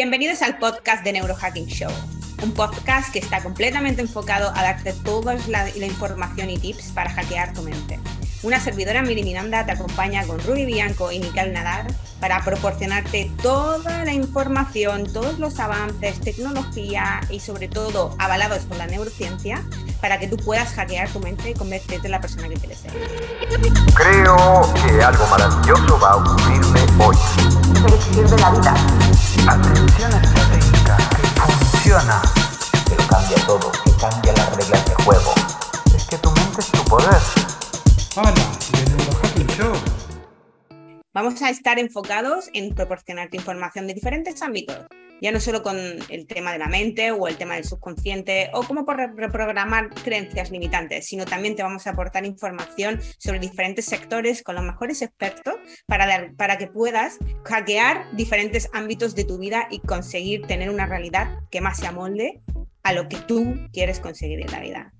Bienvenidos al podcast de Neurohacking Show, un podcast que está completamente enfocado a darte toda la, información y tips para hackear tu mente. Una servidora Miri Miranda te acompaña con Rudy Bianco y Miquel Nadar para proporcionarte toda la información, todos los avances, tecnología y sobre todo avalados por la neurociencia para que tú puedas hackear tu mente y convertirte en la persona que quieres ser. Creo que algo maravilloso va a ocurrirme hoy. Elixir de la vida. Atención estratégica que funciona. Pero cambia todo, que cambia las reglas de juego. Es que tu mente es tu poder. Hola, Show. Vamos a estar enfocados en proporcionarte información de diferentes ámbitos ya no solo con el tema de la mente o el tema del subconsciente o cómo reprogramar creencias limitantes, sino también te vamos a aportar información sobre diferentes sectores con los mejores expertos para, para que puedas hackear diferentes ámbitos de tu vida y conseguir tener una realidad que más se amolde a lo que tú quieres conseguir en la vida.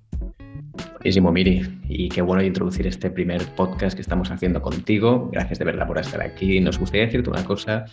Buenísimo, Miri. Y qué bueno introducir este primer podcast que estamos haciendo contigo. Gracias de verdad por estar aquí. Nos gustaría decirte una cosa,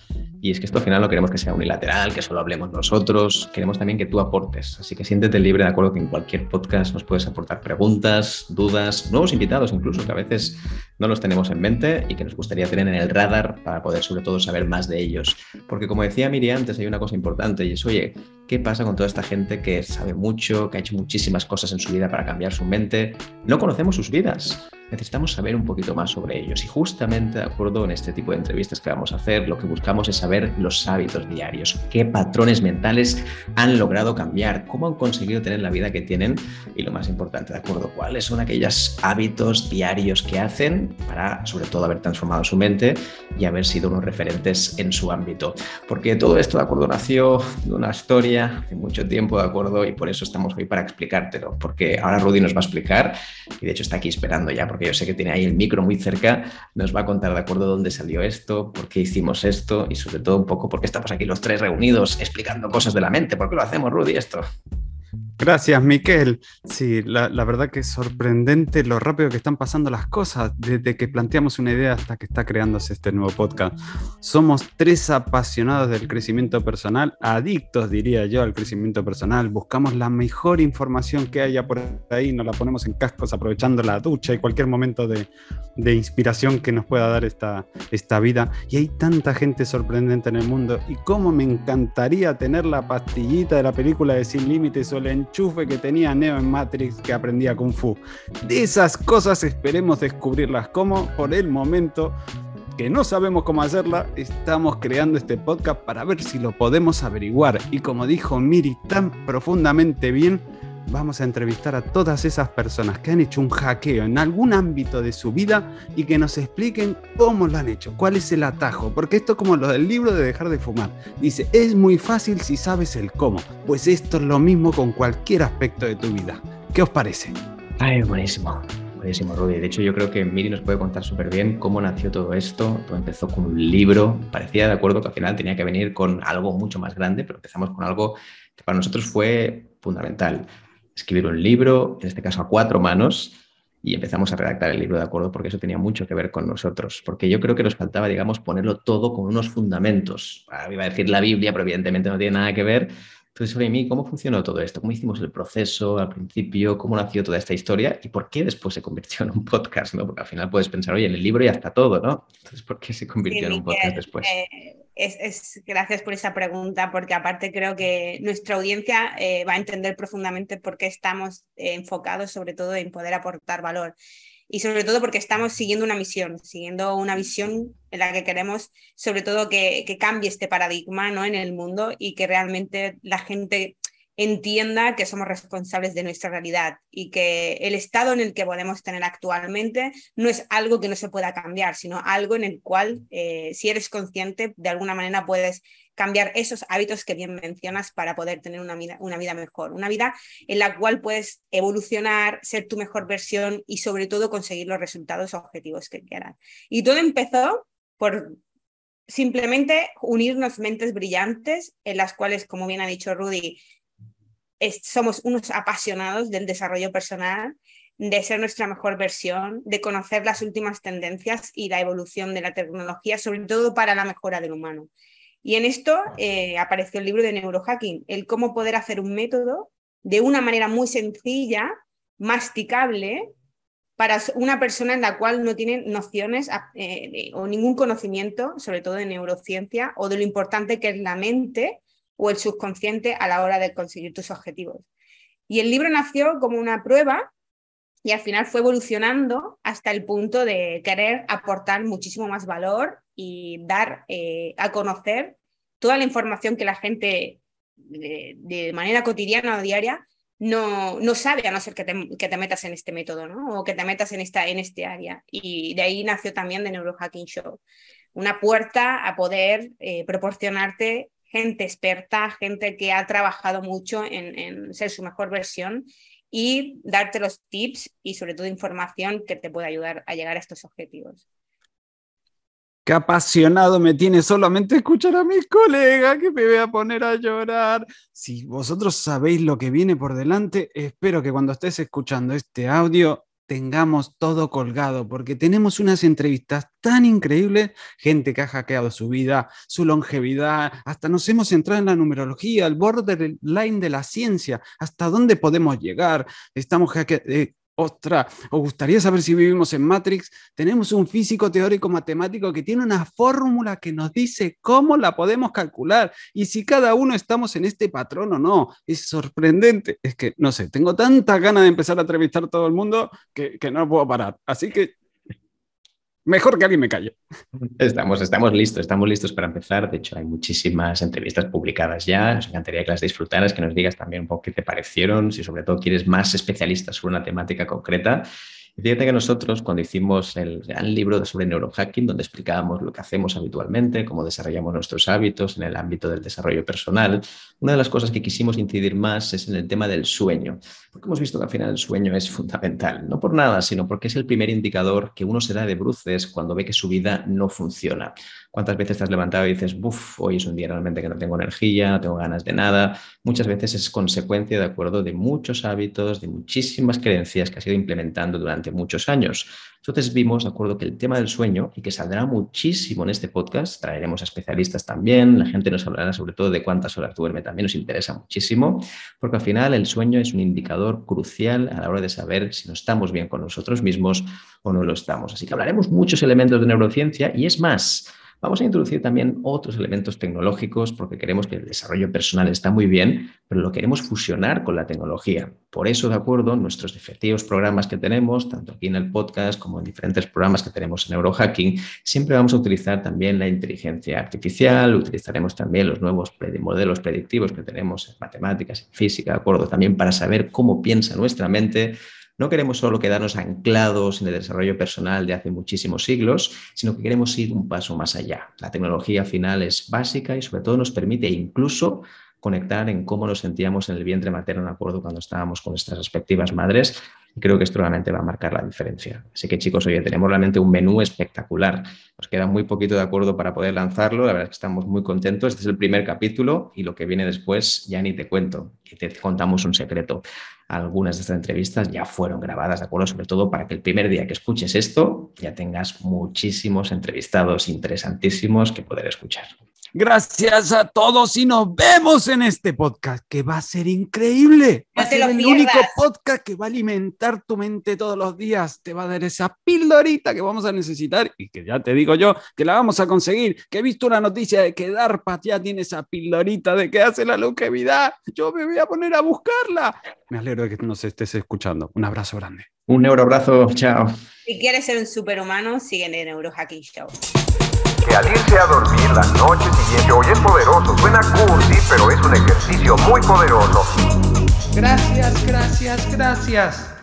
y es que esto al final no queremos que sea unilateral, que solo hablemos nosotros. Queremos también que tú aportes. Así que siéntete libre, de acuerdo, que en cualquier podcast nos puedes aportar preguntas, dudas, nuevos invitados incluso, que a veces no los tenemos en mente y que nos gustaría tener en el radar para poder sobre todo saber más de ellos. Porque como decía Miri antes, hay una cosa importante y es, oye, ¿qué pasa con toda esta gente que sabe mucho, que ha hecho muchísimas cosas en su vida para cambiar su mente? No conocemos sus vidas necesitamos saber un poquito más sobre ellos. Y justamente, de acuerdo en este tipo de entrevistas que vamos a hacer, lo que buscamos es saber los hábitos diarios, qué patrones mentales han logrado cambiar, cómo han conseguido tener la vida que tienen y lo más importante, de acuerdo, cuáles son aquellos hábitos diarios que hacen para, sobre todo, haber transformado su mente y haber sido unos referentes en su ámbito. Porque todo esto, de acuerdo, nació de una historia de mucho tiempo, de acuerdo, y por eso estamos hoy para explicártelo, porque ahora Rudy nos va a explicar, y de hecho está aquí esperando ya, porque yo sé que tiene ahí el micro muy cerca, nos va a contar de acuerdo dónde salió esto, por qué hicimos esto y sobre todo un poco por qué estamos aquí los tres reunidos explicando cosas de la mente, por qué lo hacemos, Rudy, esto. Gracias, Miquel. Sí, la, verdad que es sorprendente lo rápido que están pasando las cosas desde que planteamos una idea hasta que está creándose este nuevo podcast. Somos tres apasionados del crecimiento personal, adictos, diría yo, al crecimiento personal. Buscamos la mejor información que haya por ahí, nos la ponemos en cascos aprovechando la ducha y cualquier momento de, inspiración que nos pueda dar esta, esta vida. Y hay tanta gente sorprendente en el mundo. Y cómo me encantaría tener la pastillita de la película de Sin Límites o enchufe que tenía Neo en Matrix que aprendía Kung Fu. De esas cosas esperemos descubrirlas como por el momento que no sabemos cómo hacerla, estamos creando este podcast para ver si lo podemos averiguar. Y como dijo Miri tan profundamente bien, vamos a entrevistar a todas esas personas que han hecho un hackeo en algún ámbito de su vida y que nos expliquen cómo lo han hecho, cuál es el atajo, porque esto es como lo del libro de dejar de fumar. Dice, es muy fácil si sabes el cómo, pues esto es lo mismo con cualquier aspecto de tu vida. ¿Qué os parece? Ay, buenísimo. Buenísimo, Rudy. De hecho, yo creo que Miri nos puede contar súper bien cómo nació todo esto. Todo empezó con un libro. Parecía de acuerdo que al final tenía que venir con algo mucho más grande, pero empezamos con algo que para nosotros fue fundamental escribir un libro, en este caso a cuatro manos, y empezamos a redactar el libro de acuerdo porque eso tenía mucho que ver con nosotros, porque yo creo que nos faltaba, digamos, ponerlo todo con unos fundamentos. Ahora iba a decir la Biblia, pero evidentemente no tiene nada que ver. Entonces, mí, ¿cómo funcionó todo esto? ¿Cómo hicimos el proceso al principio? ¿Cómo nació toda esta historia? ¿Y por qué después se convirtió en un podcast? ¿no? Porque al final puedes pensar, oye, en el libro ya está todo, ¿no? Entonces, ¿por qué se convirtió en un podcast después? Eh, es, gracias por esa pregunta, porque aparte creo que nuestra audiencia eh, va a entender profundamente por qué estamos eh, enfocados sobre todo en poder aportar valor y sobre todo porque estamos siguiendo una misión, siguiendo una visión en la que queremos sobre todo que, que cambie este paradigma ¿no? en el mundo y que realmente la gente entienda que somos responsables de nuestra realidad y que el estado en el que podemos tener actualmente no es algo que no se pueda cambiar, sino algo en el cual, eh, si eres consciente, de alguna manera puedes cambiar esos hábitos que bien mencionas para poder tener una vida, una vida mejor, una vida en la cual puedes evolucionar, ser tu mejor versión y sobre todo conseguir los resultados objetivos que quieras. Y todo empezó por simplemente unirnos mentes brillantes en las cuales, como bien ha dicho Rudy, somos unos apasionados del desarrollo personal, de ser nuestra mejor versión, de conocer las últimas tendencias y la evolución de la tecnología, sobre todo para la mejora del humano. Y en esto eh, apareció el libro de neurohacking, el cómo poder hacer un método de una manera muy sencilla, masticable, para una persona en la cual no tiene nociones eh, o ningún conocimiento, sobre todo de neurociencia, o de lo importante que es la mente o el subconsciente a la hora de conseguir tus objetivos. Y el libro nació como una prueba y al final fue evolucionando hasta el punto de querer aportar muchísimo más valor y dar eh, a conocer toda la información que la gente de, manera cotidiana o diaria no, no, sabe, a no ser que te, que te, metas en este método, ¿no? O que te metas en, esta, en este área. Y de ahí nació también The Neurohacking Show. Una puerta a poder eh, proporcionarte gente experta, gente que ha trabajado mucho en, ser su mejor versión y darte los tips y sobre todo información que te pueda ayudar a llegar a estos objetivos. Qué apasionado me tiene solamente escuchar a mis colegas que me voy a poner a llorar. Si vosotros sabéis lo que viene por delante, espero que cuando estés escuchando este audio tengamos todo colgado, porque tenemos unas entrevistas tan increíbles, gente que ha hackeado su vida, su longevidad, hasta nos hemos centrado en la numerología, el borderline de la ciencia, hasta dónde podemos llegar. Estamos eh, Ostras, ¿os gustaría saber si vivimos en Matrix? Tenemos un físico teórico matemático que tiene una fórmula que nos dice cómo la podemos calcular y si cada uno estamos en este patrón o no. Es sorprendente. Es que, no sé, tengo tanta ganas de empezar a entrevistar a todo el mundo que, que no puedo parar. Así que Mejor que alguien me calle. Estamos, estamos listos, estamos listos para empezar. De hecho, hay muchísimas entrevistas publicadas ya. Nos encantaría que las disfrutaras, que nos digas también un poco qué te parecieron, si sobre todo quieres más especialistas sobre una temática concreta. Fíjate que nosotros, cuando hicimos el gran libro sobre neurohacking, donde explicábamos lo que hacemos habitualmente, cómo desarrollamos nuestros hábitos en el ámbito del desarrollo personal, una de las cosas que quisimos incidir más es en el tema del sueño, porque hemos visto que al final el sueño es fundamental, no por nada, sino porque es el primer indicador que uno se da de bruces cuando ve que su vida no funciona. ¿Cuántas veces te has levantado y dices, buf, hoy es un día realmente que no tengo energía, no tengo ganas de nada? Muchas veces es consecuencia, de acuerdo, de muchos hábitos, de muchísimas creencias que has ido implementando durante muchos años. Entonces vimos, de acuerdo, que el tema del sueño, y que saldrá muchísimo en este podcast, traeremos a especialistas también, la gente nos hablará sobre todo de cuántas horas duerme, también nos interesa muchísimo, porque al final el sueño es un indicador crucial a la hora de saber si no estamos bien con nosotros mismos o no lo estamos. Así que hablaremos muchos elementos de neurociencia y es más, Vamos a introducir también otros elementos tecnológicos porque queremos que el desarrollo personal está muy bien, pero lo queremos fusionar con la tecnología. Por eso, de acuerdo, nuestros efectivos programas que tenemos, tanto aquí en el podcast como en diferentes programas que tenemos en Neurohacking, siempre vamos a utilizar también la inteligencia artificial, utilizaremos también los nuevos modelos predictivos que tenemos en matemáticas, en física, de acuerdo, también para saber cómo piensa nuestra mente no queremos solo quedarnos anclados en el desarrollo personal de hace muchísimos siglos, sino que queremos ir un paso más allá. La tecnología final es básica y sobre todo nos permite incluso conectar en cómo nos sentíamos en el vientre materno, de acuerdo, cuando estábamos con nuestras respectivas madres. Y creo que esto realmente va a marcar la diferencia. Así que chicos, oye, tenemos realmente un menú espectacular. Nos queda muy poquito de acuerdo para poder lanzarlo. La verdad es que estamos muy contentos. Este es el primer capítulo y lo que viene después ya ni te cuento. Y te contamos un secreto algunas de estas entrevistas ya fueron grabadas, ¿de acuerdo? Sobre todo para que el primer día que escuches esto ya tengas muchísimos entrevistados interesantísimos que poder escuchar. Gracias a todos y nos vemos en este podcast que va a ser increíble. Va a ser el único podcast que va a alimentar tu mente todos los días. Te va a dar esa pildorita que vamos a necesitar y que ya te digo yo que la vamos a conseguir. Que he visto una noticia de que DARPA ya tiene esa pildorita de que hace la longevidad. Yo me voy a poner a buscarla. Me alegro de que nos estés escuchando. Un abrazo grande. Un neuroabrazo. Chao. Si quieres ser un superhumano, sigue en el Neurohacking Show que al irse a dormir la noche siguiente, hoy es poderoso, suena cursi, pero es un ejercicio muy poderoso. Gracias, gracias, gracias.